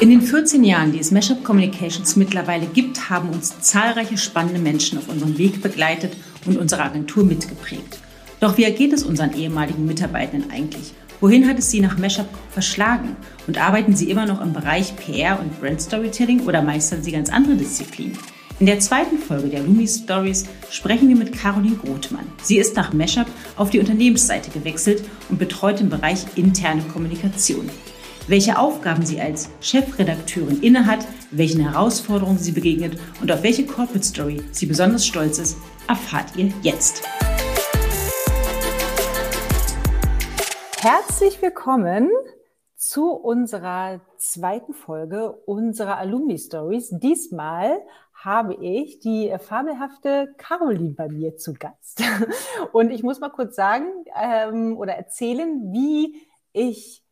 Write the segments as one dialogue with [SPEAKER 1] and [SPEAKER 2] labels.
[SPEAKER 1] In den 14 Jahren, die es Mashup Communications mittlerweile gibt, haben uns zahlreiche spannende Menschen auf unserem Weg begleitet und unsere Agentur mitgeprägt. Doch wie ergeht es unseren ehemaligen Mitarbeitenden eigentlich? Wohin hat es sie nach Mashup verschlagen? Und arbeiten sie immer noch im Bereich PR und Brand Storytelling oder meistern sie ganz andere Disziplinen? In der zweiten Folge der Lumi Stories sprechen wir mit Caroline Grothmann. Sie ist nach Mashup auf die Unternehmensseite gewechselt und betreut den Bereich interne Kommunikation. Welche Aufgaben sie als Chefredakteurin innehat, welchen Herausforderungen sie begegnet und auf welche Corporate Story sie besonders stolz ist, erfahrt ihr jetzt.
[SPEAKER 2] Herzlich willkommen zu unserer zweiten Folge unserer Alumni Stories. Diesmal habe ich die fabelhafte Caroline bei mir zu Gast. Und ich muss mal kurz sagen ähm, oder erzählen, wie ich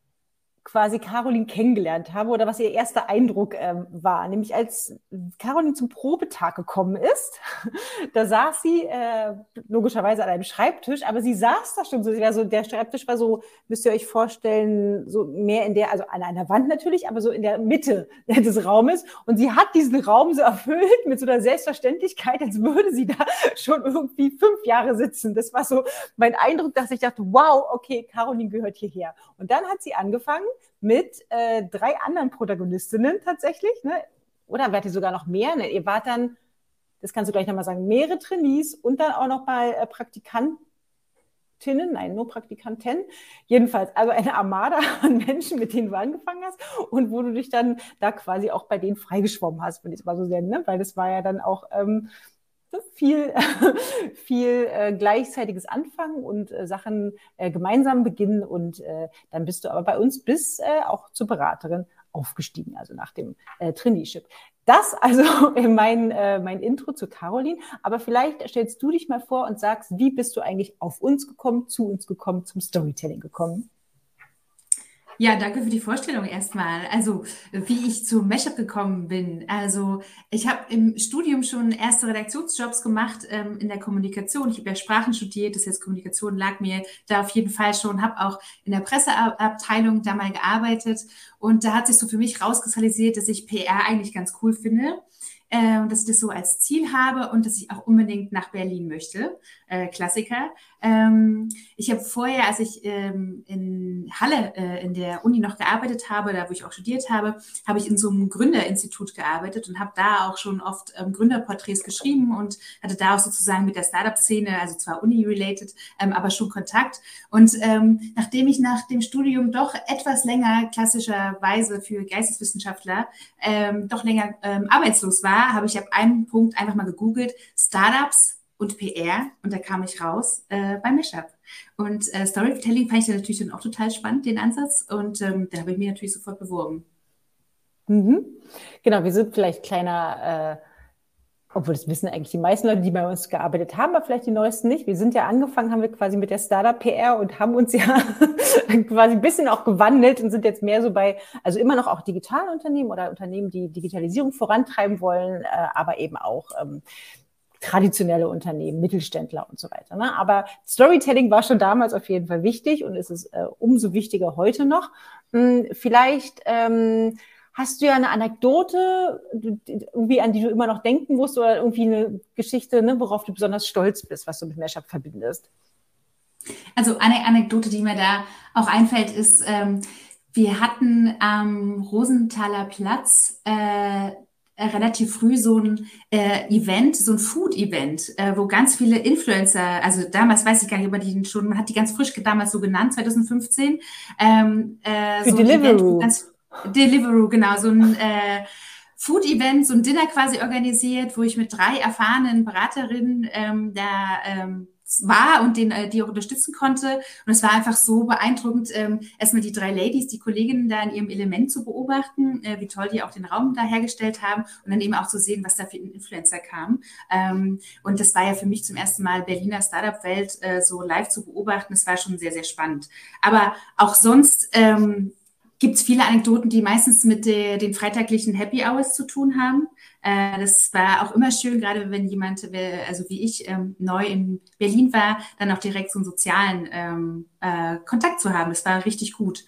[SPEAKER 2] quasi Caroline kennengelernt habe oder was ihr erster Eindruck ähm, war. Nämlich als Caroline zum Probetag gekommen ist, da saß sie äh, logischerweise an einem Schreibtisch, aber sie saß da schon so, sie war so, der Schreibtisch war so, müsst ihr euch vorstellen, so mehr in der, also an einer Wand natürlich, aber so in der Mitte des Raumes. Und sie hat diesen Raum so erfüllt mit so einer Selbstverständlichkeit, als würde sie da schon irgendwie fünf Jahre sitzen. Das war so mein Eindruck, dass ich dachte, wow, okay, Caroline gehört hierher. Und dann hat sie angefangen, mit äh, drei anderen Protagonistinnen tatsächlich, ne? oder wart ihr sogar noch mehr? Ne? Ihr wart dann, das kannst du gleich nochmal sagen, mehrere Trainees und dann auch noch mal äh, Praktikantinnen, nein, nur Praktikanten. Jedenfalls, also eine Armada an Menschen, mit denen du angefangen hast und wo du dich dann da quasi auch bei denen freigeschwommen hast, wenn ich es mal so nennen, ne? weil das war ja dann auch ähm, viel, viel äh, gleichzeitiges Anfangen und äh, Sachen äh, gemeinsam beginnen und äh, dann bist du aber bei uns bis äh, auch zur Beraterin aufgestiegen, also nach dem äh, Traineeship. Das also mein, äh, mein Intro zu Caroline. Aber vielleicht stellst du dich mal vor und sagst, wie bist du eigentlich auf uns gekommen, zu uns gekommen, zum Storytelling gekommen?
[SPEAKER 3] Ja, danke für die Vorstellung erstmal. Also, wie ich zu Mashup gekommen bin. Also, ich habe im Studium schon erste Redaktionsjobs gemacht ähm, in der Kommunikation. Ich habe ja Sprachen studiert, das heißt, Kommunikation lag mir da auf jeden Fall schon, habe auch in der Presseabteilung da mal gearbeitet. Und da hat sich so für mich rauskristallisiert, dass ich PR eigentlich ganz cool finde äh, dass ich das so als Ziel habe und dass ich auch unbedingt nach Berlin möchte. Äh, Klassiker. Ähm, ich habe vorher, als ich ähm, in Halle äh, in der Uni noch gearbeitet habe, da wo ich auch studiert habe, habe ich in so einem Gründerinstitut gearbeitet und habe da auch schon oft ähm, Gründerporträts geschrieben und hatte da auch sozusagen mit der Startup-Szene, also zwar Uni-related, ähm, aber schon Kontakt. Und ähm, nachdem ich nach dem Studium doch etwas länger klassischerweise für Geisteswissenschaftler ähm, doch länger ähm, arbeitslos war, habe ich ab einem Punkt einfach mal gegoogelt, Startups und PR und da kam ich raus äh, bei Mashup. Und äh, Storytelling fand ich dann natürlich dann auch total spannend, den Ansatz. Und ähm, da habe ich mich natürlich sofort beworben.
[SPEAKER 2] Mhm. Genau, wir sind vielleicht kleiner, äh, obwohl das wissen eigentlich die meisten Leute, die bei uns gearbeitet haben, aber vielleicht die neuesten nicht. Wir sind ja angefangen, haben wir quasi mit der Startup-PR und haben uns ja quasi ein bisschen auch gewandelt und sind jetzt mehr so bei, also immer noch auch digitalen Unternehmen oder Unternehmen, die Digitalisierung vorantreiben wollen, äh, aber eben auch ähm, traditionelle Unternehmen, Mittelständler und so weiter. Ne? Aber Storytelling war schon damals auf jeden Fall wichtig und ist es äh, umso wichtiger heute noch. Hm, vielleicht ähm, hast du ja eine Anekdote, irgendwie an die du immer noch denken musst oder irgendwie eine Geschichte, ne, worauf du besonders stolz bist, was du mit Mashup verbindest.
[SPEAKER 3] Also eine Anekdote, die mir da auch einfällt, ist, ähm, wir hatten am Rosenthaler Platz äh, relativ früh so ein äh, Event, so ein Food-Event, äh, wo ganz viele Influencer, also damals weiß ich gar nicht, ob man die schon, man hat die ganz frisch damals so genannt, 2015. Ähm,
[SPEAKER 2] äh, Für so Deliveroo.
[SPEAKER 3] Ganz, Deliveroo, genau, so ein äh, Food-Event, so ein Dinner quasi organisiert, wo ich mit drei erfahrenen Beraterinnen ähm, da ähm, war und den, äh, die auch unterstützen konnte. Und es war einfach so beeindruckend, ähm, erstmal die drei Ladies, die Kolleginnen da in ihrem Element zu beobachten, äh, wie toll die auch den Raum da hergestellt haben und dann eben auch zu sehen, was da für Influencer kam. Ähm, und das war ja für mich zum ersten Mal Berliner Startup-Welt äh, so live zu beobachten. Das war schon sehr, sehr spannend. Aber auch sonst ähm, gibt es viele Anekdoten, die meistens mit de, den freitaglichen Happy Hours zu tun haben. Äh, das war auch immer schön, gerade wenn jemand, also wie ich, ähm, neu in Berlin war, dann auch direkt so einen sozialen ähm, äh, Kontakt zu haben. Das war richtig gut.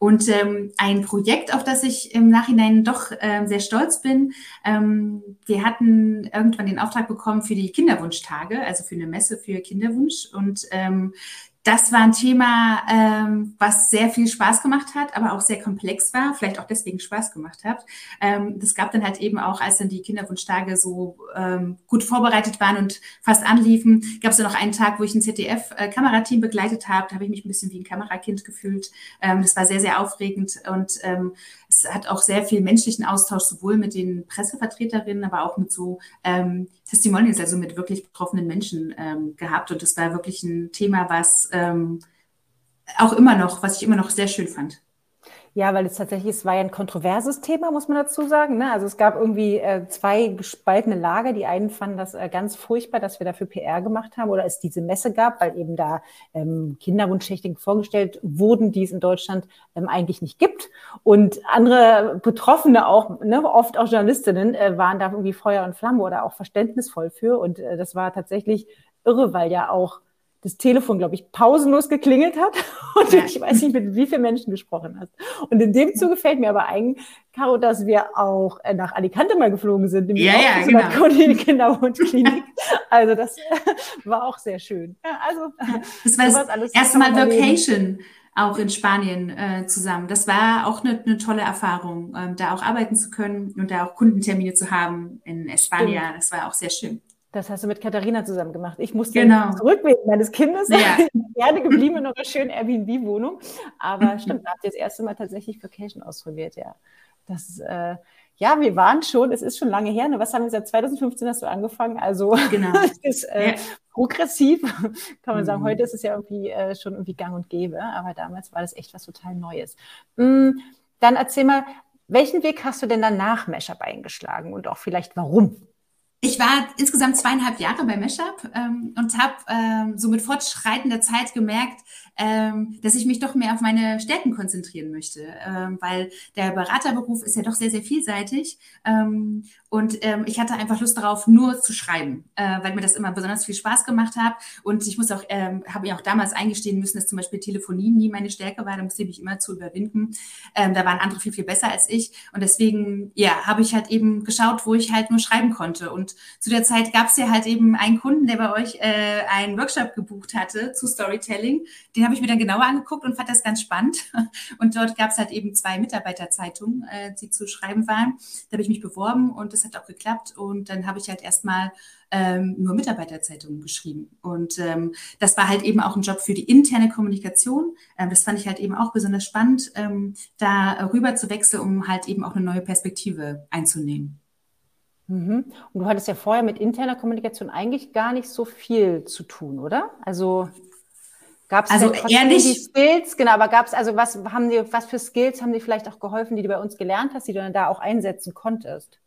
[SPEAKER 3] Und ähm, ein Projekt, auf das ich im Nachhinein doch ähm, sehr stolz bin, ähm, wir hatten irgendwann den Auftrag bekommen für die Kinderwunschtage, also für eine Messe für Kinderwunsch. Und ähm, das war ein Thema, ähm, was sehr viel Spaß gemacht hat, aber auch sehr komplex war, vielleicht auch deswegen Spaß gemacht hat. Ähm, das gab dann halt eben auch, als dann die Kinderwunschtage so ähm, gut vorbereitet waren und fast anliefen, gab es dann noch einen Tag, wo ich ein ZDF-Kamerateam äh, begleitet habe. Da habe ich mich ein bisschen wie ein Kamerakind gefühlt. Ähm, das war sehr, sehr aufregend und ähm, es hat auch sehr viel menschlichen Austausch, sowohl mit den Pressevertreterinnen, aber auch mit so ähm, Testimonials, also mit wirklich betroffenen Menschen ähm, gehabt. Und das war wirklich ein Thema, was ähm, auch immer noch, was ich immer noch sehr schön fand.
[SPEAKER 2] Ja, weil es tatsächlich, es war ja ein kontroverses Thema, muss man dazu sagen. Ne? Also es gab irgendwie äh, zwei gespaltene Lager. Die einen fanden das äh, ganz furchtbar, dass wir dafür PR gemacht haben oder es diese Messe gab, weil eben da ähm, Kinderwunschschächtigen vorgestellt wurden, die es in Deutschland ähm, eigentlich nicht gibt. Und andere Betroffene auch, ne, oft auch Journalistinnen, äh, waren da irgendwie Feuer und Flamme oder auch verständnisvoll für. Und äh, das war tatsächlich irre, weil ja auch das Telefon, glaube ich, pausenlos geklingelt hat und ja. ich weiß nicht, mit wie vielen Menschen gesprochen hast. Und in dem Zuge fällt mir aber ein, Caro, dass wir auch äh, nach Alicante mal geflogen sind,
[SPEAKER 3] nämlich ja, ja, genau.
[SPEAKER 2] die Kinderwunschklinik. Also das war auch sehr schön.
[SPEAKER 3] Also das war das erste Mal Vacation auch in Spanien äh, zusammen. Das war auch eine, eine tolle Erfahrung, ähm, da auch arbeiten zu können und da auch Kundentermine zu haben in Espanja. Das war auch sehr schön.
[SPEAKER 2] Das hast du mit Katharina zusammen gemacht. Ich musste genau. zurück wegen meines Kindes. Ja. Gerne geblieben in einer schönen Airbnb-Wohnung. Aber stimmt, da habt ihr das erste Mal tatsächlich Vacation ausprobiert, ja. Das, äh, ja, wir waren schon, es ist schon lange her. Ne? Was haben wir seit 2015 hast du angefangen? Also genau. es ist äh, ja. progressiv, kann man sagen. Mhm. Heute ist es ja irgendwie äh, schon irgendwie gang und gäbe, aber damals war das echt was total Neues. Mm, dann erzähl mal, welchen Weg hast du denn dann nach Mashup eingeschlagen und auch vielleicht warum?
[SPEAKER 3] Ich war insgesamt zweieinhalb Jahre bei Meshup ähm, und habe ähm, so mit fortschreitender Zeit gemerkt, ähm, dass ich mich doch mehr auf meine Stärken konzentrieren möchte, ähm, weil der Beraterberuf ist ja doch sehr, sehr vielseitig ähm, und ähm, ich hatte einfach Lust darauf, nur zu schreiben, äh, weil mir das immer besonders viel Spaß gemacht hat. Und ich muss auch, ähm, habe mir auch damals eingestehen müssen, dass zum Beispiel Telefonie nie meine Stärke war, da musste ich mich immer zu überwinden. Ähm, da waren andere viel, viel besser als ich. Und deswegen, ja, habe ich halt eben geschaut, wo ich halt nur schreiben konnte. Und zu der Zeit gab es ja halt eben einen Kunden, der bei euch äh, einen Workshop gebucht hatte zu Storytelling. Den habe ich mir dann genauer angeguckt und fand das ganz spannend. Und dort gab es halt eben zwei Mitarbeiterzeitungen, äh, die zu schreiben waren. Da habe ich mich beworben und das hat auch geklappt. Und dann habe ich halt erstmal ähm, nur Mitarbeiterzeitungen geschrieben. Und ähm, das war halt eben auch ein Job für die interne Kommunikation. Ähm, das fand ich halt eben auch besonders spannend, ähm, da rüber zu wechseln, um halt eben auch eine neue Perspektive einzunehmen.
[SPEAKER 2] Mhm. Und du hattest ja vorher mit interner Kommunikation eigentlich gar nicht so viel zu tun, oder? Also gab es
[SPEAKER 3] also ehrlich die
[SPEAKER 2] Skills, genau, aber gab es also was haben die was für Skills haben die vielleicht auch geholfen, die du bei uns gelernt hast, die du dann da auch einsetzen konntest?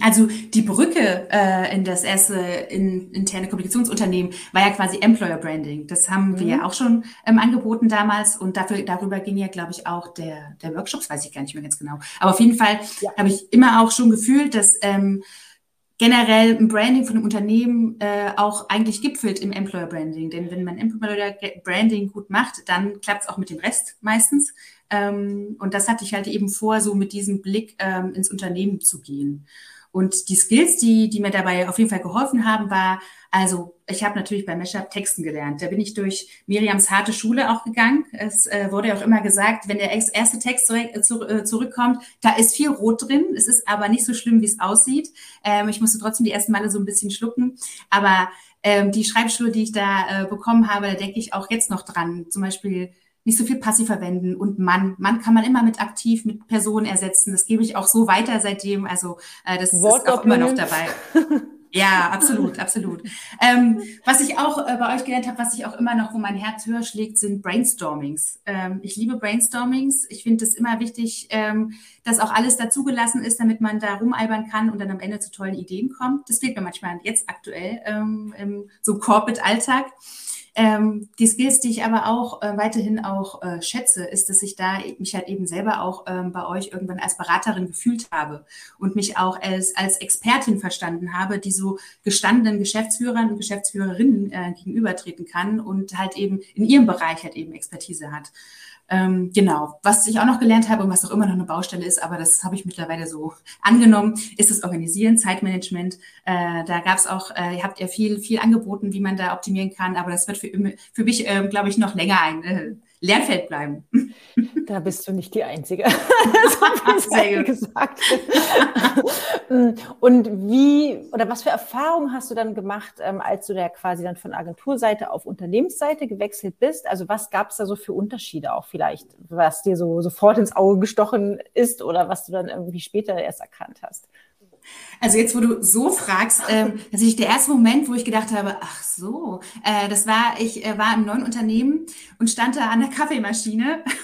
[SPEAKER 3] Also die Brücke äh, in das erste in, interne Kommunikationsunternehmen war ja quasi Employer Branding. Das haben mhm. wir ja auch schon ähm, angeboten damals und dafür darüber ging ja, glaube ich, auch der der Workshops, weiß ich gar nicht mehr ganz genau. Aber auf jeden Fall ja. habe ich immer auch schon gefühlt, dass ähm, generell ein Branding von einem Unternehmen äh, auch eigentlich gipfelt im Employer Branding. Denn wenn man Employer Branding gut macht, dann klappt es auch mit dem Rest meistens. Ähm, und das hatte ich halt eben vor, so mit diesem Blick ähm, ins Unternehmen zu gehen. Und die Skills, die, die mir dabei auf jeden Fall geholfen haben, war, also ich habe natürlich bei Meshup Texten gelernt. Da bin ich durch Miriams harte Schule auch gegangen. Es äh, wurde ja auch immer gesagt, wenn der erste Text äh, äh, zurückkommt, da ist viel Rot drin. Es ist aber nicht so schlimm, wie es aussieht. Ähm, ich musste trotzdem die ersten Male so ein bisschen schlucken. Aber ähm, die Schreibschule, die ich da äh, bekommen habe, da denke ich auch jetzt noch dran. Zum Beispiel nicht so viel passiv verwenden und Mann. Mann kann man immer mit aktiv, mit Person ersetzen. Das gebe ich auch so weiter seitdem. Also äh, das ist auch immer noch dabei. Ja, absolut, absolut. Ähm, was ich auch äh, bei euch gelernt habe, was ich auch immer noch, wo mein Herz höher schlägt, sind Brainstormings. Ähm, ich liebe Brainstormings. Ich finde es immer wichtig, ähm, dass auch alles dazugelassen ist, damit man da rumalbern kann und dann am Ende zu tollen Ideen kommt. Das fehlt mir manchmal jetzt aktuell ähm, im so Corporate-Alltag. Ähm, die Skills, die ich aber auch äh, weiterhin auch äh, schätze, ist, dass ich da mich halt eben selber auch ähm, bei euch irgendwann als Beraterin gefühlt habe und mich auch als, als Expertin verstanden habe, die so gestandenen Geschäftsführern und Geschäftsführerinnen äh, gegenübertreten kann und halt eben in ihrem Bereich halt eben Expertise hat. Ähm, genau. Was ich auch noch gelernt habe und was auch immer noch eine Baustelle ist, aber das habe ich mittlerweile so angenommen, ist das Organisieren, Zeitmanagement. Äh, da gab es auch, äh, ihr habt ja viel, viel angeboten, wie man da optimieren kann, aber das wird für, für mich, äh, glaube ich, noch länger ein äh, Lernfeld bleiben.
[SPEAKER 2] Da bist du nicht die Einzige. das Sehr gesagt. Und wie oder was für Erfahrungen hast du dann gemacht, ähm, als du da quasi dann von Agenturseite auf Unternehmensseite gewechselt bist? Also was gab es da so für Unterschiede auch vielleicht, was dir so sofort ins Auge gestochen ist oder was du dann irgendwie später erst erkannt hast?
[SPEAKER 3] Also jetzt, wo du so fragst, ähm, tatsächlich der erste Moment, wo ich gedacht habe, ach so, äh, das war, ich äh, war im neuen Unternehmen und stand da an der Kaffeemaschine.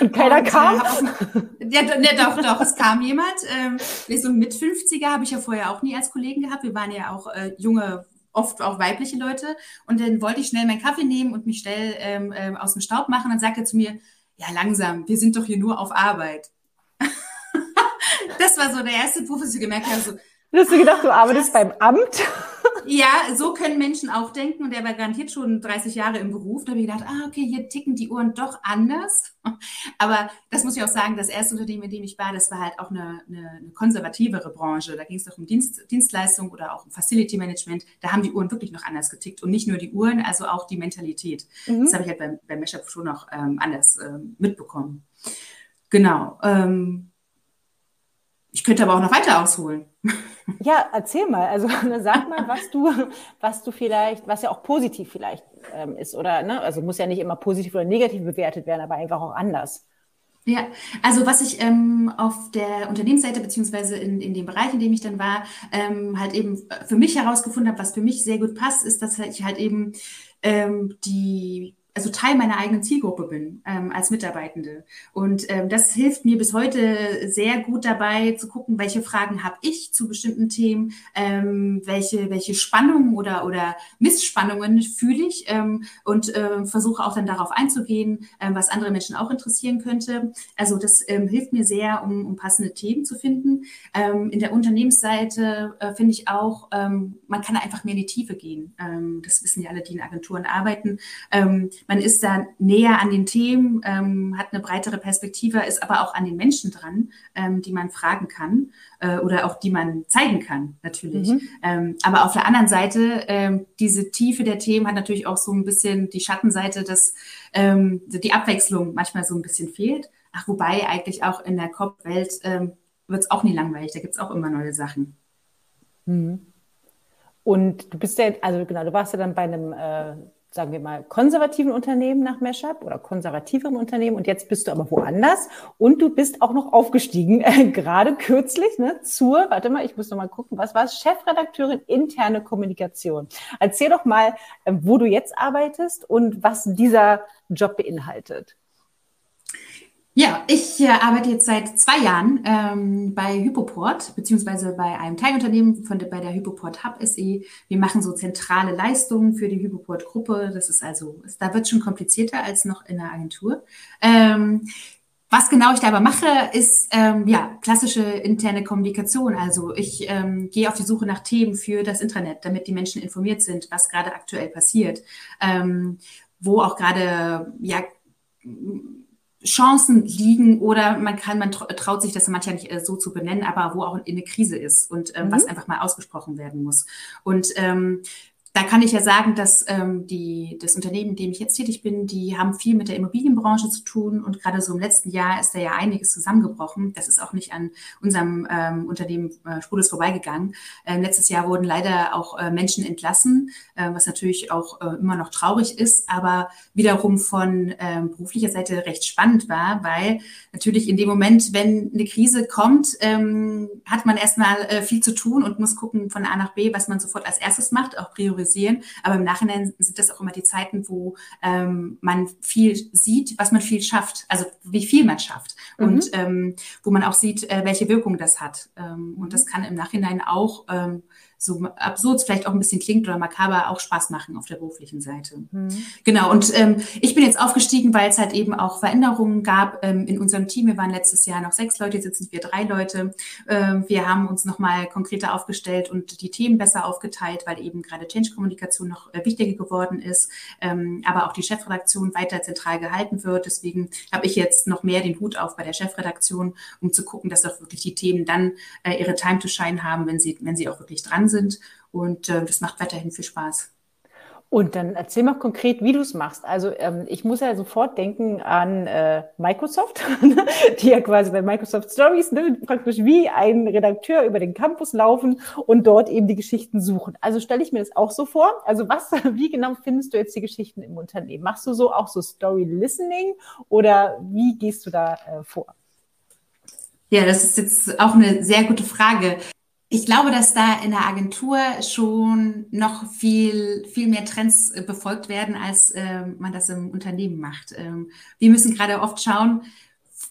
[SPEAKER 2] Und keiner und, äh, kam?
[SPEAKER 3] Äh, ja, ne, doch, doch, es kam jemand. Ähm, so mit 50er habe ich ja vorher auch nie als Kollegen gehabt. Wir waren ja auch äh, junge oft auch weibliche Leute. Und dann wollte ich schnell meinen Kaffee nehmen und mich schnell ähm, ähm, aus dem Staub machen. Dann sagt er zu mir, ja, langsam, wir sind doch hier nur auf Arbeit das war so der erste Beruf, dass ich gemerkt habe, so,
[SPEAKER 2] Hast du gedacht, du arbeitest beim Amt?
[SPEAKER 3] Ja, so können Menschen auch denken und der war garantiert schon 30 Jahre im Beruf. Da habe ich gedacht, ah, okay, hier ticken die Uhren doch anders. Aber das muss ich auch sagen, das erste Unternehmen, in dem ich war, das war halt auch eine, eine, eine konservativere Branche. Da ging es doch um Dienst, Dienstleistung oder auch um Facility Management. Da haben die Uhren wirklich noch anders getickt und nicht nur die Uhren, also auch die Mentalität. Mhm. Das habe ich halt beim, beim Meshup schon noch ähm, anders ähm, mitbekommen. Genau. Ähm, ich könnte aber auch noch weiter ausholen.
[SPEAKER 2] Ja, erzähl mal. Also sag mal, was du, was du vielleicht, was ja auch positiv vielleicht ähm, ist, oder ne? Also muss ja nicht immer positiv oder negativ bewertet werden, aber einfach auch anders.
[SPEAKER 3] Ja, also was ich ähm, auf der Unternehmensseite beziehungsweise in, in dem Bereich, in dem ich dann war, ähm, halt eben für mich herausgefunden habe, was für mich sehr gut passt, ist, dass ich halt eben ähm, die also Teil meiner eigenen Zielgruppe bin ähm, als Mitarbeitende. Und ähm, das hilft mir bis heute sehr gut dabei zu gucken, welche Fragen habe ich zu bestimmten Themen, ähm, welche, welche Spannungen oder, oder Missspannungen fühle ich ähm, und äh, versuche auch dann darauf einzugehen, ähm, was andere Menschen auch interessieren könnte. Also das ähm, hilft mir sehr, um, um passende Themen zu finden. Ähm, in der Unternehmensseite äh, finde ich auch, ähm, man kann einfach mehr in die Tiefe gehen. Ähm, das wissen ja alle, die in Agenturen arbeiten. Ähm, man ist da näher an den Themen, ähm, hat eine breitere Perspektive, ist aber auch an den Menschen dran, ähm, die man fragen kann äh, oder auch die man zeigen kann, natürlich. Mhm. Ähm, aber auf der anderen Seite, ähm, diese Tiefe der Themen hat natürlich auch so ein bisschen die Schattenseite, dass ähm, die Abwechslung manchmal so ein bisschen fehlt. Ach, wobei eigentlich auch in der Kopfwelt ähm, wird es auch nie langweilig, da gibt es auch immer neue Sachen.
[SPEAKER 2] Mhm. Und du bist ja, also genau, du warst ja dann bei einem äh sagen wir mal, konservativen Unternehmen nach Meshup oder konservativeren Unternehmen und jetzt bist du aber woanders und du bist auch noch aufgestiegen, äh, gerade kürzlich ne, zur, warte mal, ich muss noch mal gucken, was war es, Chefredakteurin interne Kommunikation. Erzähl doch mal, äh, wo du jetzt arbeitest und was dieser Job beinhaltet.
[SPEAKER 3] Ja, ich äh, arbeite jetzt seit zwei Jahren ähm, bei Hypoport, beziehungsweise bei einem Teilunternehmen von der, bei der Hypoport Hub SE. Wir machen so zentrale Leistungen für die Hypoport-Gruppe. Das ist also, da wird schon komplizierter als noch in der Agentur. Ähm, was genau ich da aber mache, ist ähm, ja klassische interne Kommunikation. Also ich ähm, gehe auf die Suche nach Themen für das Intranet, damit die Menschen informiert sind, was gerade aktuell passiert, ähm, wo auch gerade ja Chancen liegen oder man kann, man traut sich das manchmal nicht äh, so zu benennen, aber wo auch eine Krise ist und ähm, mhm. was einfach mal ausgesprochen werden muss. Und ähm, da kann ich ja sagen, dass ähm, die, das Unternehmen, in dem ich jetzt tätig bin, die haben viel mit der Immobilienbranche zu tun und gerade so im letzten Jahr ist da ja einiges zusammengebrochen. Das ist auch nicht an unserem ähm, Unternehmen äh, spurlos vorbeigegangen. Ähm, letztes Jahr wurden leider auch äh, Menschen entlassen, äh, was natürlich auch äh, immer noch traurig ist, aber wiederum von ähm, beruflicher Seite recht spannend war, weil natürlich in dem Moment, wenn eine Krise kommt, ähm, hat man erstmal äh, viel zu tun und muss gucken von A nach B, was man sofort als erstes macht, auch priorisieren priorisieren. Aber im Nachhinein sind das auch immer die Zeiten, wo ähm, man viel sieht, was man viel schafft, also wie viel man schafft mhm. und ähm, wo man auch sieht, äh, welche Wirkung das hat. Ähm, und das kann im Nachhinein auch ähm, so absurd vielleicht auch ein bisschen klingt oder makaber, auch Spaß machen auf der beruflichen Seite. Mhm. Genau, und ähm, ich bin jetzt aufgestiegen, weil es halt eben auch Veränderungen gab ähm, in unserem Team. Wir waren letztes Jahr noch sechs Leute, jetzt sind wir drei Leute. Ähm, wir haben uns nochmal konkreter aufgestellt und die Themen besser aufgeteilt, weil eben gerade Change-Kommunikation noch äh, wichtiger geworden ist, ähm, aber auch die Chefredaktion weiter zentral gehalten wird. Deswegen habe ich jetzt noch mehr den Hut auf bei der Chefredaktion, um zu gucken, dass auch wirklich die Themen dann äh, ihre Time to Shine haben, wenn sie, wenn sie auch wirklich dran sind. Und äh, das macht weiterhin viel Spaß.
[SPEAKER 2] Und dann erzähl mal konkret, wie du es machst. Also ähm, ich muss ja sofort denken an äh, Microsoft, die ja quasi bei Microsoft Stories ne, praktisch wie ein Redakteur über den Campus laufen und dort eben die Geschichten suchen. Also stelle ich mir das auch so vor. Also was, wie genau findest du jetzt die Geschichten im Unternehmen? Machst du so auch so Story Listening oder wie gehst du da äh, vor?
[SPEAKER 3] Ja, das ist jetzt auch eine sehr gute Frage. Ich glaube, dass da in der Agentur schon noch viel, viel mehr Trends äh, befolgt werden, als äh, man das im Unternehmen macht. Ähm, wir müssen gerade oft schauen,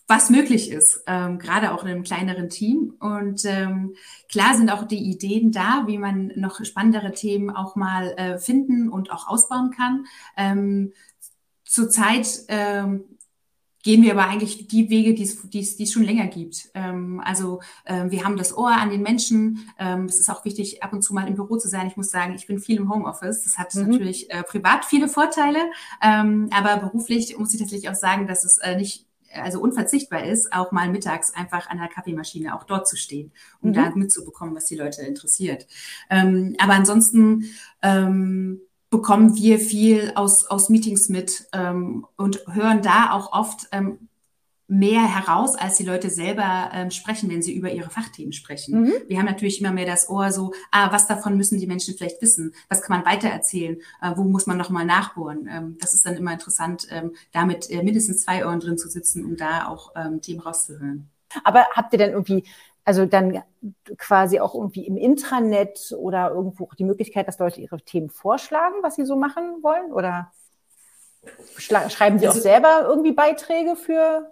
[SPEAKER 3] was möglich ist, ähm, gerade auch in einem kleineren Team. Und ähm, klar sind auch die Ideen da, wie man noch spannendere Themen auch mal äh, finden und auch ausbauen kann. Ähm, zurzeit ähm, gehen wir aber eigentlich die Wege, die es, die es, die es schon länger gibt. Ähm, also ähm, wir haben das Ohr an den Menschen. Ähm, es ist auch wichtig, ab und zu mal im Büro zu sein. Ich muss sagen, ich bin viel im Homeoffice. Das hat mhm. natürlich äh, privat viele Vorteile, ähm, aber beruflich muss ich tatsächlich auch sagen, dass es äh, nicht also unverzichtbar ist, auch mal mittags einfach an der Kaffeemaschine auch dort zu stehen, um mhm. da mitzubekommen, was die Leute interessiert. Ähm, aber ansonsten ähm, bekommen wir viel aus, aus Meetings mit ähm, und hören da auch oft ähm, mehr heraus, als die Leute selber ähm, sprechen, wenn sie über ihre Fachthemen sprechen. Mhm. Wir haben natürlich immer mehr das Ohr so, ah, was davon müssen die Menschen vielleicht wissen? Was kann man weitererzählen? Äh, wo muss man nochmal nachbohren? Ähm, das ist dann immer interessant, ähm, damit äh, mindestens zwei Ohren drin zu sitzen, um da auch ähm, Themen rauszuhören.
[SPEAKER 2] Aber habt ihr denn irgendwie also dann quasi auch irgendwie im Intranet oder irgendwo die Möglichkeit, dass Leute ihre Themen vorschlagen, was sie so machen wollen? Oder schreiben sie also, auch selber irgendwie Beiträge für?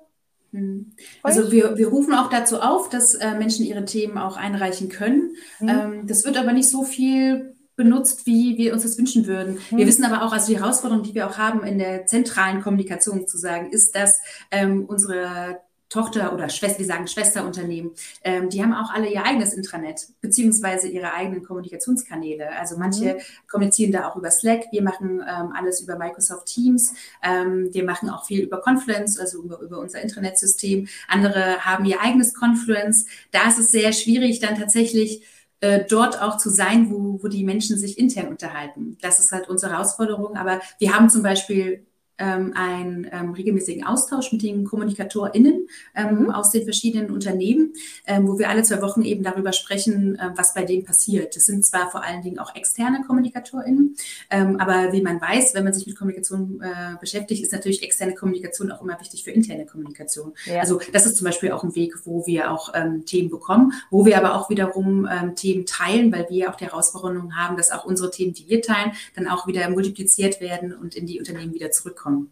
[SPEAKER 3] Hm. Also wir, wir rufen auch dazu auf, dass äh, Menschen ihre Themen auch einreichen können. Mhm. Ähm, das wird aber nicht so viel benutzt, wie wir uns das wünschen würden. Mhm. Wir wissen aber auch, also die Herausforderung, die wir auch haben in der zentralen Kommunikation zu sagen, ist, dass ähm, unsere Tochter oder Schwester, wir sagen Schwesterunternehmen, ähm, die haben auch alle ihr eigenes Intranet, beziehungsweise ihre eigenen Kommunikationskanäle. Also manche mhm. kommunizieren da auch über Slack, wir machen ähm, alles über Microsoft Teams, ähm, wir machen auch viel über Confluence, also über, über unser Intranetsystem. Andere haben ihr eigenes Confluence. Da ist es sehr schwierig, dann tatsächlich äh, dort auch zu sein, wo, wo die Menschen sich intern unterhalten. Das ist halt unsere Herausforderung. Aber wir haben zum Beispiel ähm, einen ähm, regelmäßigen Austausch mit den KommunikatorInnen ähm, mhm. aus den verschiedenen Unternehmen, ähm, wo wir alle zwei Wochen eben darüber sprechen, äh, was bei denen passiert. Das sind zwar vor allen Dingen auch externe KommunikatorInnen, ähm, aber wie man weiß, wenn man sich mit Kommunikation äh, beschäftigt, ist natürlich externe Kommunikation auch immer wichtig für interne Kommunikation. Ja. Also das ist zum Beispiel auch ein Weg, wo wir auch ähm, Themen bekommen, wo wir aber auch wiederum Themen teilen, weil wir auch die Herausforderung haben, dass auch unsere Themen, die wir teilen, dann auch wieder multipliziert werden und in die Unternehmen wieder zurückkommen kommen.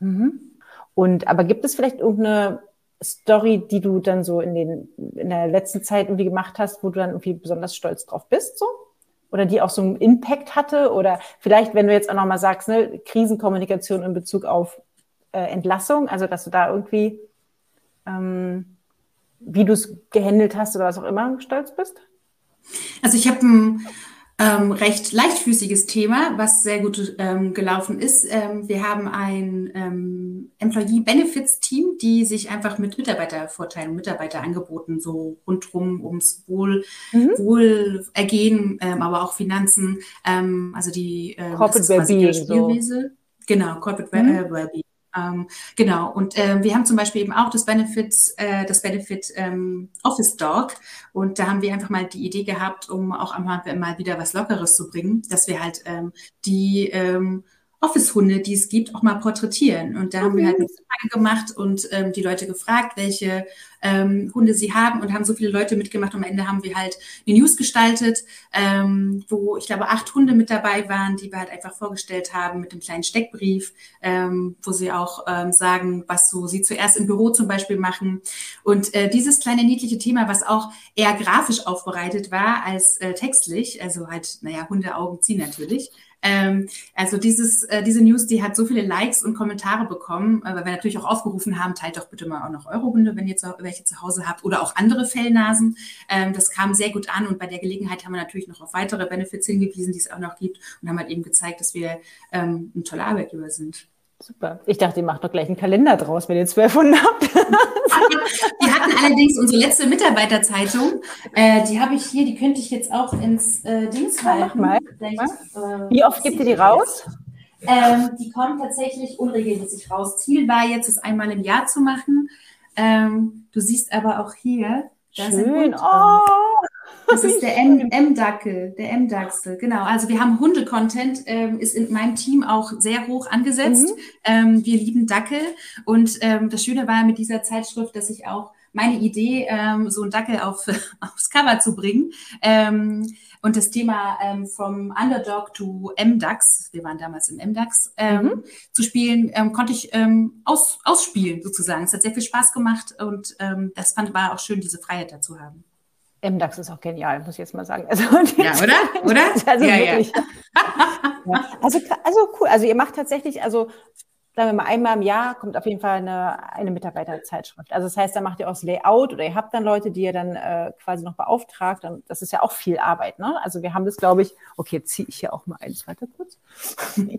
[SPEAKER 2] Mhm. Und aber gibt es vielleicht irgendeine Story, die du dann so in, den, in der letzten Zeit irgendwie gemacht hast, wo du dann irgendwie besonders stolz drauf bist, so? Oder die auch so einen Impact hatte? Oder vielleicht, wenn du jetzt auch nochmal sagst, ne, Krisenkommunikation in Bezug auf äh, Entlassung, also dass du da irgendwie, ähm, wie du es gehandelt hast oder was auch immer, stolz bist?
[SPEAKER 3] Also ich habe ein ähm, recht leichtfüßiges Thema, was sehr gut ähm, gelaufen ist. Ähm, wir haben ein ähm, Employee Benefits Team, die sich einfach mit Mitarbeitervorteilen, Mitarbeiterangeboten so rundrum ums Wohl, mhm. Wohlergehen, ähm, aber auch Finanzen, ähm, also die
[SPEAKER 2] ähm, Corporate Wellbeing. So.
[SPEAKER 3] Genau, Corporate mhm. Äh, Wellbeing. Ähm, genau, und äh, wir haben zum Beispiel eben auch das Benefit, äh, das Benefit ähm, Office Dog. Und da haben wir einfach mal die Idee gehabt, um auch am Anfang mal wieder was Lockeres zu bringen, dass wir halt ähm, die ähm, Office-Hunde, die es gibt, auch mal porträtieren. Und da haben wir halt eine Frage gemacht und ähm, die Leute gefragt, welche ähm, Hunde sie haben und haben so viele Leute mitgemacht. Am Ende haben wir halt eine News gestaltet, ähm, wo ich glaube acht Hunde mit dabei waren, die wir halt einfach vorgestellt haben mit einem kleinen Steckbrief, ähm, wo sie auch ähm, sagen, was so sie zuerst im Büro zum Beispiel machen. Und äh, dieses kleine niedliche Thema, was auch eher grafisch aufbereitet war als äh, textlich, also halt, naja, Hundeaugen ziehen natürlich, ähm, also dieses, äh, diese News, die hat so viele Likes und Kommentare bekommen, äh, weil wir natürlich auch aufgerufen haben, teilt doch bitte mal auch noch eure Hunde, wenn ihr zu, welche zu Hause habt oder auch andere Fellnasen. Ähm, das kam sehr gut an und bei der Gelegenheit haben wir natürlich noch auf weitere Benefits hingewiesen, die es auch noch gibt und haben halt eben gezeigt, dass wir ähm, ein toller Arbeitgeber sind.
[SPEAKER 2] Super. Ich dachte, ihr macht doch gleich einen Kalender draus, wenn ihr zwölf Hunde habt.
[SPEAKER 3] Wir hatten allerdings unsere letzte Mitarbeiterzeitung. Äh, die habe ich hier, die könnte ich jetzt auch ins äh, Dings halten.
[SPEAKER 2] Mal. Äh, Wie oft gibt ihr die raus?
[SPEAKER 3] Ähm, die kommt tatsächlich unregelmäßig raus. Ziel war jetzt, es einmal im Jahr zu machen. Ähm, du siehst aber auch hier,
[SPEAKER 2] da Schön. Oh,
[SPEAKER 3] das ist der M-Dackel, der M-Dachsel, genau. Also wir haben Hunde-Content, ähm, ist in meinem Team auch sehr hoch angesetzt. Mhm. Ähm, wir lieben Dackel und ähm, das Schöne war mit dieser Zeitschrift, dass ich auch meine Idee, ähm, so einen Dackel auf, aufs Cover zu bringen. Ähm, und das Thema ähm, From Underdog to MDAX, wir waren damals im MDAX, ähm, mhm. zu spielen, ähm, konnte ich ähm, aus, ausspielen sozusagen. Es hat sehr viel Spaß gemacht und ähm, das fand war auch schön, diese Freiheit dazu haben.
[SPEAKER 2] MDAX ist auch genial, muss ich jetzt mal sagen.
[SPEAKER 3] Also, ja, oder? Oder?
[SPEAKER 2] Also ja, wirklich. Ja. ja. Also, also cool. Also ihr macht tatsächlich, also sagen wir mal, einmal im Jahr kommt auf jeden Fall eine, eine Mitarbeiterzeitschrift. Also das heißt, da macht ihr auch das Layout oder ihr habt dann Leute, die ihr dann äh, quasi noch beauftragt. Und das ist ja auch viel Arbeit. Ne? Also wir haben das, glaube ich, okay, jetzt ziehe ich hier auch mal eins weiter kurz. wir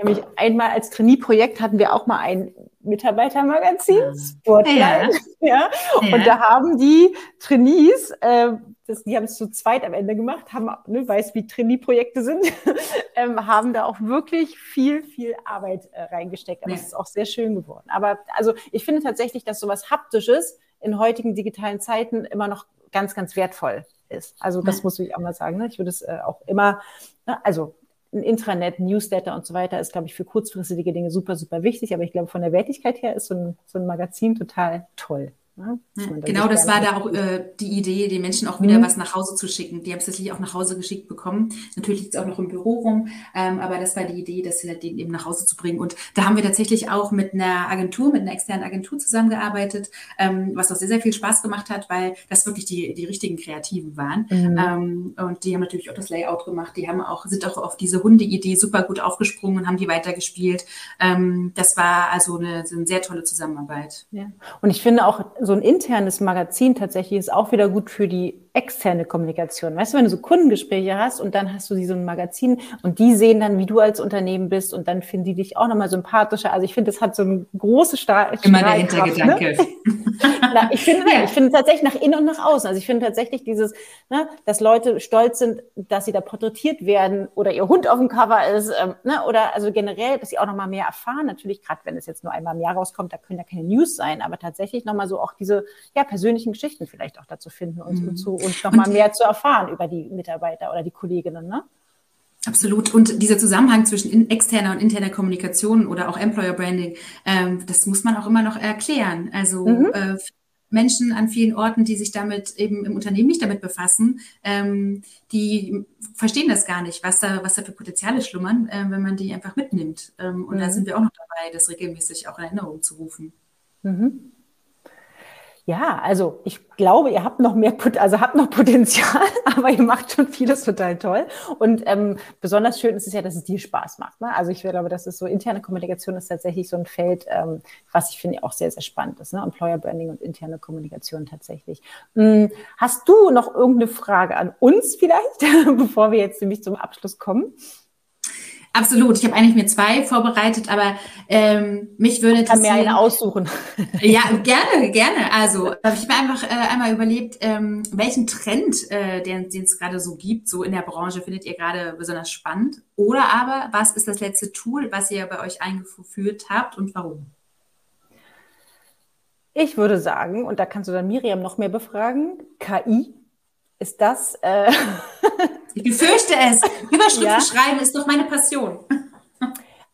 [SPEAKER 2] haben mich einmal als Trainee-Projekt hatten wir auch mal ein Mitarbeitermagazin, Sportline. Ja. ja. Und da haben die Trainees äh, das, die haben es zu zweit am Ende gemacht, haben, ne, weiß, wie Trainee-Projekte sind, ähm, haben da auch wirklich viel, viel Arbeit äh, reingesteckt. Aber ja. es ist auch sehr schön geworden. Aber also ich finde tatsächlich, dass sowas Haptisches in heutigen digitalen Zeiten immer noch ganz, ganz wertvoll ist. Also das ja. muss ich auch mal sagen. Ne? Ich würde es äh, auch immer, ne, also ein Intranet, Newsletter und so weiter ist, glaube ich, für kurzfristige Dinge super, super wichtig. Aber ich glaube, von der Wertigkeit her ist so ein, so ein Magazin total toll.
[SPEAKER 3] Ne? Genau, das war da auch äh, die Idee, den Menschen auch wieder mhm. was nach Hause zu schicken. Die haben es tatsächlich auch nach Hause geschickt bekommen. Natürlich liegt es auch noch im Büro rum, ähm, aber das war die Idee, das halt den eben nach Hause zu bringen. Und da haben wir tatsächlich auch mit einer Agentur, mit einer externen Agentur zusammengearbeitet, ähm, was auch sehr, sehr viel Spaß gemacht hat, weil das wirklich die, die richtigen Kreativen waren. Mhm. Ähm, und die haben natürlich auch das Layout gemacht. Die haben auch, sind auch auf diese Hunde-Idee super gut aufgesprungen und haben die weitergespielt. Ähm, das war also eine, eine sehr tolle Zusammenarbeit.
[SPEAKER 2] Ja. Und ich finde auch, so ein internes Magazin tatsächlich ist auch wieder gut für die externe Kommunikation. Weißt du, wenn du so Kundengespräche hast und dann hast du die so ein Magazin und die sehen dann, wie du als Unternehmen bist und dann finden die dich auch nochmal sympathischer. Also ich finde, das hat so eine große Stahl.
[SPEAKER 3] Immer der Hintergedanke. Ne?
[SPEAKER 2] Na, ich finde, ja. ich finde tatsächlich nach innen und nach außen. Also ich finde tatsächlich dieses, ne, dass Leute stolz sind, dass sie da porträtiert werden oder ihr Hund auf dem Cover ist, ähm, ne, oder also generell, dass sie auch nochmal mehr erfahren. Natürlich, gerade wenn es jetzt nur einmal im Jahr rauskommt, da können ja keine News sein, aber tatsächlich nochmal so auch diese ja, persönlichen Geschichten vielleicht auch dazu finden und, mhm. und zu und nochmal mehr zu erfahren über die Mitarbeiter oder die Kolleginnen. Ne?
[SPEAKER 3] Absolut. Und dieser Zusammenhang zwischen externer und interner Kommunikation oder auch Employer Branding, ähm, das muss man auch immer noch erklären. Also mhm. äh, Menschen an vielen Orten, die sich damit eben im Unternehmen nicht damit befassen, ähm, die verstehen das gar nicht, was da, was da für Potenziale schlummern, äh, wenn man die einfach mitnimmt. Ähm, und mhm. da sind wir auch noch dabei, das regelmäßig auch in Erinnerung zu rufen.
[SPEAKER 2] Mhm. Ja, also ich glaube, ihr habt noch mehr, also habt noch Potenzial, aber ihr macht schon vieles total toll. Und ähm, besonders schön ist es ja, dass es dir Spaß macht. Ne? Also ich glaube, das ist so interne Kommunikation ist tatsächlich so ein Feld, ähm, was ich finde auch sehr, sehr spannend ist. Ne? Employer Branding und interne Kommunikation tatsächlich. Hm, hast du noch irgendeine Frage an uns vielleicht, bevor wir jetzt nämlich zum Abschluss kommen?
[SPEAKER 3] Absolut. Ich habe eigentlich mir zwei vorbereitet, aber ähm, mich würde
[SPEAKER 2] interessieren. Kann mir eine aussuchen.
[SPEAKER 3] ja, gerne, gerne. Also habe ich mir einfach äh, einmal überlegt, ähm, welchen Trend, äh, den es gerade so gibt, so in der Branche, findet ihr gerade besonders spannend? Oder aber, was ist das letzte Tool, was ihr bei euch eingeführt habt und warum?
[SPEAKER 2] Ich würde sagen, und da kannst du dann Miriam noch mehr befragen, KI ist das. Äh
[SPEAKER 3] ich befürchte es. Überschriften ja. schreiben ist doch meine Passion.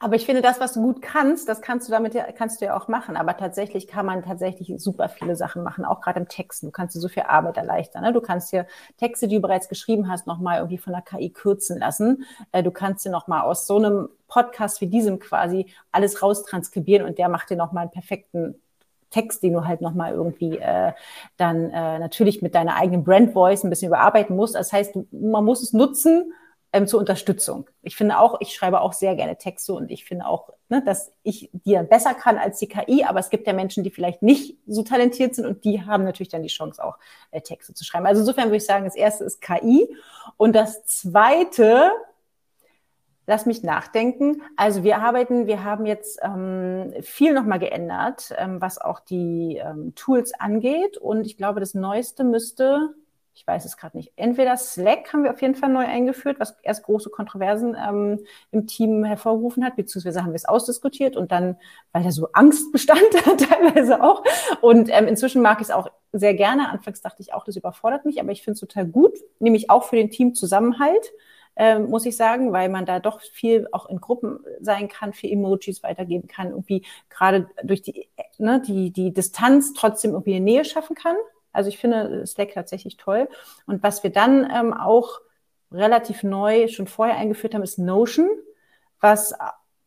[SPEAKER 2] Aber ich finde, das, was du gut kannst, das kannst du damit ja, kannst du ja auch machen. Aber tatsächlich kann man tatsächlich super viele Sachen machen, auch gerade im Texten. Du kannst dir so viel Arbeit erleichtern. Ne? Du kannst dir Texte, die du bereits geschrieben hast, nochmal irgendwie von der KI kürzen lassen. Äh, du kannst dir nochmal aus so einem Podcast wie diesem quasi alles raustranskribieren und der macht dir nochmal einen perfekten Text, den du halt nochmal irgendwie äh, dann äh, natürlich mit deiner eigenen Brand Voice ein bisschen überarbeiten musst. Das heißt, man muss es nutzen, ähm, zur Unterstützung. Ich finde auch, ich schreibe auch sehr gerne Texte und ich finde auch, ne, dass ich die besser kann als die KI, aber es gibt ja Menschen, die vielleicht nicht so talentiert sind und die haben natürlich dann die Chance auch äh, Texte zu schreiben. Also insofern würde ich sagen, das erste ist KI und das zweite, Lass mich nachdenken. Also wir arbeiten, wir haben jetzt ähm, viel nochmal geändert, ähm, was auch die ähm, Tools angeht. Und ich glaube, das Neueste müsste, ich weiß es gerade nicht. Entweder Slack haben wir auf jeden Fall neu eingeführt, was erst große Kontroversen ähm, im Team hervorgerufen hat, beziehungsweise haben wir es ausdiskutiert und dann, weil da so Angst bestand, teilweise auch. Und ähm, inzwischen mag ich es auch sehr gerne. Anfangs dachte ich auch, das überfordert mich, aber ich finde es total gut, nämlich auch für den Teamzusammenhalt. Ähm, muss ich sagen, weil man da doch viel auch in Gruppen sein kann, viel Emojis weitergeben kann, irgendwie gerade durch die, ne, die, die Distanz trotzdem irgendwie eine Nähe schaffen kann. Also ich finde Slack tatsächlich toll. Und was wir dann ähm, auch relativ neu schon vorher eingeführt haben, ist Notion, was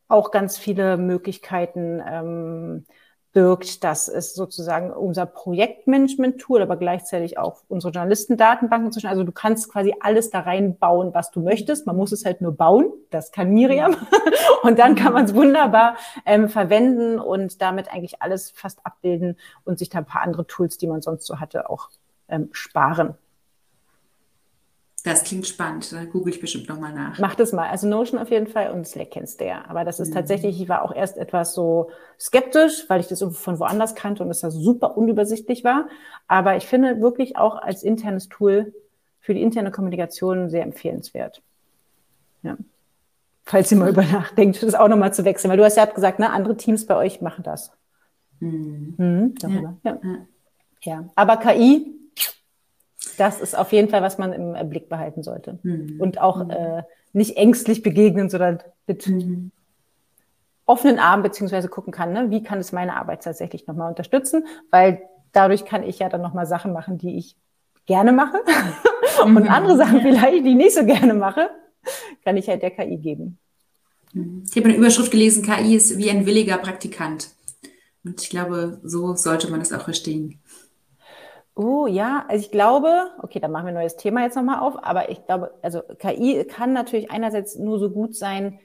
[SPEAKER 2] auch ganz viele Möglichkeiten ähm, birgt. Das ist sozusagen unser Projektmanagement-Tool, aber gleichzeitig auch unsere Journalistendatenbanken. Also du kannst quasi alles da reinbauen, was du möchtest. Man muss es halt nur bauen. Das kann Miriam. Und dann kann man es wunderbar ähm, verwenden und damit eigentlich alles fast abbilden und sich da ein paar andere Tools, die man sonst so hatte, auch ähm, sparen.
[SPEAKER 3] Das klingt spannend. Da google ich bestimmt nochmal nach.
[SPEAKER 2] Mach das mal. Also Notion auf jeden Fall und Slack kennst du ja. Aber das ist mhm. tatsächlich, ich war auch erst etwas so skeptisch, weil ich das von woanders kannte und es da super unübersichtlich war. Aber ich finde wirklich auch als internes Tool für die interne Kommunikation sehr empfehlenswert. Ja. Falls ihr mal über nachdenkt, das auch nochmal zu wechseln. Weil du hast ja gesagt, ne, andere Teams bei euch machen das. Mhm. Mhm, darüber. Ja. Ja. ja. Aber KI das ist auf jeden Fall, was man im Blick behalten sollte. Mhm. Und auch mhm. äh, nicht ängstlich begegnen, sondern mit mhm. offenen Armen beziehungsweise gucken kann, ne, wie kann es meine Arbeit tatsächlich nochmal unterstützen, weil dadurch kann ich ja dann nochmal Sachen machen, die ich gerne mache und mhm. andere Sachen vielleicht, die ich nicht so gerne mache, kann ich halt der KI geben.
[SPEAKER 3] Mhm. Ich habe eine Überschrift gelesen, KI ist wie ein williger Praktikant. Und ich glaube, so sollte man das auch verstehen.
[SPEAKER 2] Oh ja, also ich glaube, okay, dann machen wir ein neues Thema jetzt nochmal auf, aber ich glaube, also KI kann natürlich einerseits nur so gut sein,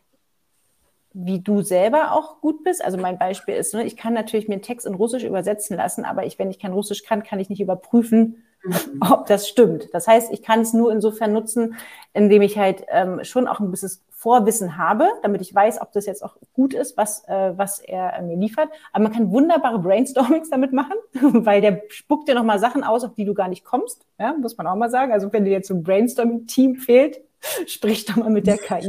[SPEAKER 2] wie du selber auch gut bist. Also mein Beispiel ist, ne, ich kann natürlich mir einen Text in Russisch übersetzen lassen, aber ich, wenn ich kein Russisch kann, kann ich nicht überprüfen. ob das stimmt. Das heißt, ich kann es nur insofern nutzen, indem ich halt ähm, schon auch ein bisschen Vorwissen habe, damit ich weiß, ob das jetzt auch gut ist, was, äh, was er äh, mir liefert. Aber man kann wunderbare Brainstormings damit machen, weil der spuckt dir nochmal Sachen aus, auf die du gar nicht kommst. Ja, muss man auch mal sagen. Also wenn dir jetzt so ein Brainstorming-Team fehlt, sprich doch mal mit der KI.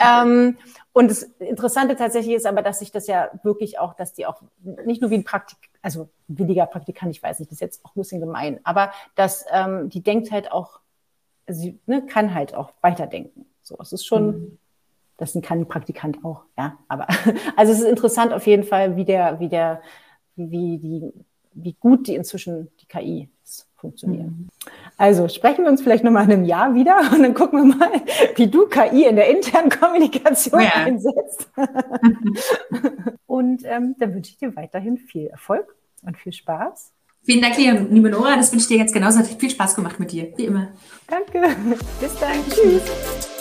[SPEAKER 2] ähm, und das Interessante tatsächlich ist aber, dass sich das ja wirklich auch, dass die auch nicht nur wie ein Praktik, also williger Praktikant, ich weiß nicht, das ist jetzt auch ein bisschen gemein, aber dass ähm, die denkt halt auch, sie ne, kann halt auch weiterdenken. So, es ist schon, mhm. das kann ein Praktikant auch, ja. Aber also es ist interessant auf jeden Fall, wie der, wie der, wie die, wie gut die inzwischen die KI funktionieren. Also sprechen wir uns vielleicht nochmal in einem Jahr wieder und dann gucken wir mal, wie du KI in der internen Kommunikation ja. einsetzt. und ähm, dann wünsche ich dir weiterhin viel Erfolg und viel Spaß.
[SPEAKER 3] Vielen Dank, liebe Nora. Das wünsche ich dir jetzt genauso. Hat viel Spaß gemacht mit dir, wie immer.
[SPEAKER 2] Danke. Bis dann. Tschüss.